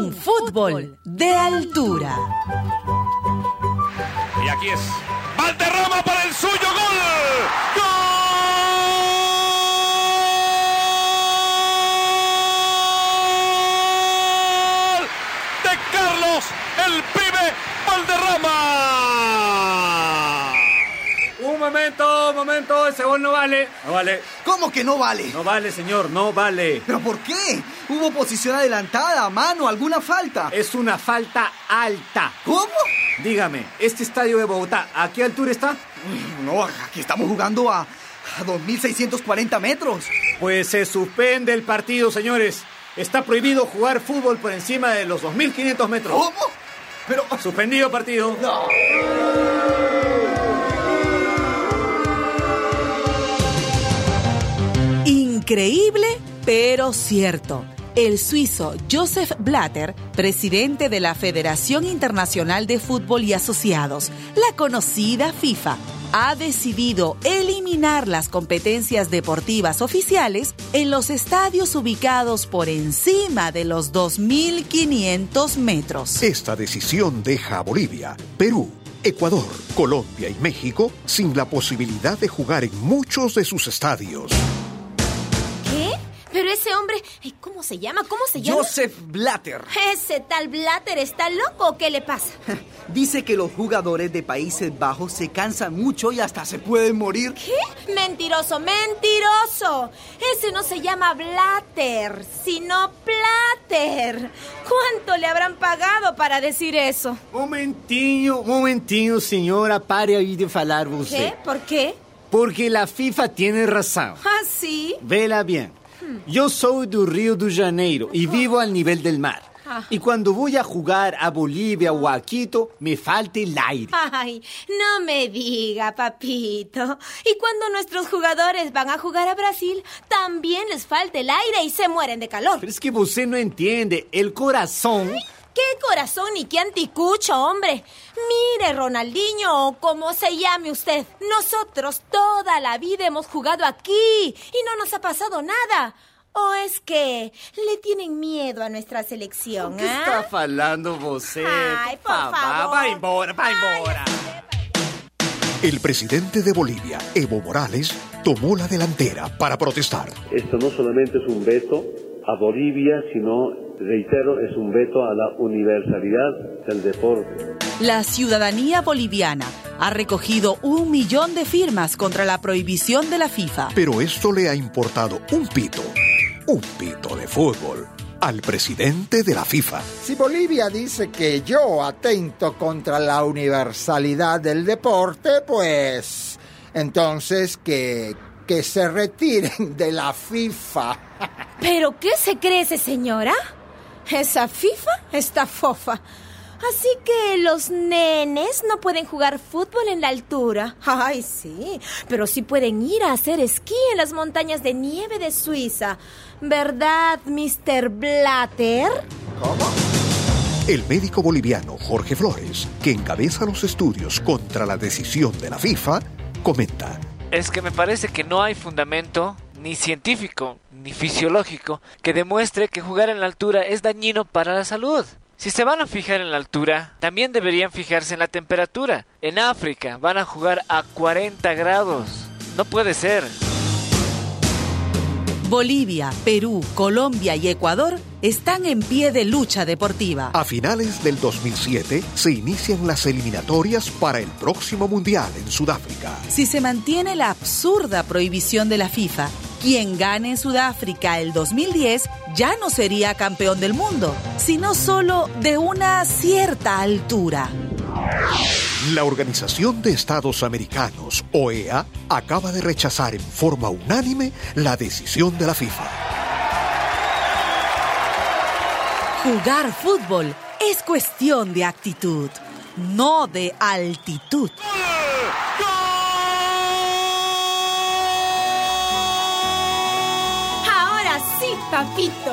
Un fútbol de altura. Y aquí es Valderrama para el suyo. ¡Gol! ¡Gol! De Carlos, el pibe Valderrama. Un momento, momento, ese gol no vale. No vale. ¿Cómo que no vale? No vale, señor, no vale. ¿Pero por qué? ¿Hubo posición adelantada, mano, alguna falta? Es una falta alta. ¿Cómo? Dígame, ¿este estadio de Bogotá, ¿a qué altura está? No, aquí estamos jugando a, a 2.640 metros. Pues se suspende el partido, señores. Está prohibido jugar fútbol por encima de los 2.500 metros. ¿Cómo? Pero... Suspendido partido. No. Increíble, pero cierto. El suizo Joseph Blatter, presidente de la Federación Internacional de Fútbol y Asociados, la conocida FIFA, ha decidido eliminar las competencias deportivas oficiales en los estadios ubicados por encima de los 2.500 metros. Esta decisión deja a Bolivia, Perú, Ecuador, Colombia y México sin la posibilidad de jugar en muchos de sus estadios. Se llama? ¿Cómo se llama? Joseph Blatter. Ese tal Blatter está loco o qué le pasa? Dice que los jugadores de Países Bajos se cansan mucho y hasta se pueden morir. ¿Qué? Mentiroso, mentiroso. Ese no se llama Blatter, sino Platter. ¿Cuánto le habrán pagado para decir eso? Momentinho, momentinho, señora, pare aí de falar ¿Qué? você. ¿Por qué? Porque la FIFA tiene razón. Ah, sí. Vela bien. Yo soy do Río de Janeiro y vivo al nivel del mar. Ah. Y cuando voy a jugar a Bolivia o a Quito, me falta el aire. Ay, no me diga, papito. Y cuando nuestros jugadores van a jugar a Brasil, también les falta el aire y se mueren de calor. Pero es que você no entiende. El corazón... ¡Qué corazón y qué anticucho, hombre! Mire, Ronaldinho, o como se llame usted. Nosotros toda la vida hemos jugado aquí y no nos ha pasado nada. ¿O es que le tienen miedo a nuestra selección? ¿Qué ah? está falando você? Ay, por Papá, favor. Vai embora, vai embora. El presidente de Bolivia, Evo Morales, tomó la delantera para protestar. Esto no solamente es un veto a Bolivia, sino, reitero, es un veto a la universalidad del deporte. La ciudadanía boliviana ha recogido un millón de firmas contra la prohibición de la FIFA. Pero esto le ha importado un pito, un pito de fútbol, al presidente de la FIFA. Si Bolivia dice que yo atento contra la universalidad del deporte, pues entonces que, que se retiren de la FIFA. ¿Pero qué se cree ese señora? Esa FIFA está fofa. Así que los nenes no pueden jugar fútbol en la altura. Ay, sí, pero sí pueden ir a hacer esquí en las montañas de nieve de Suiza. ¿Verdad, Mr. Blatter? El médico boliviano Jorge Flores, que encabeza los estudios contra la decisión de la FIFA, comenta. Es que me parece que no hay fundamento ni científico ni fisiológico que demuestre que jugar en la altura es dañino para la salud. Si se van a fijar en la altura, también deberían fijarse en la temperatura. En África van a jugar a 40 grados. No puede ser. Bolivia, Perú, Colombia y Ecuador están en pie de lucha deportiva. A finales del 2007 se inician las eliminatorias para el próximo Mundial en Sudáfrica. Si se mantiene la absurda prohibición de la FIFA, quien gane en Sudáfrica el 2010 ya no sería campeón del mundo, sino solo de una cierta altura. La Organización de Estados Americanos, OEA, acaba de rechazar en forma unánime la decisión de la FIFA. Jugar fútbol es cuestión de actitud, no de altitud. Ahora sí, papito.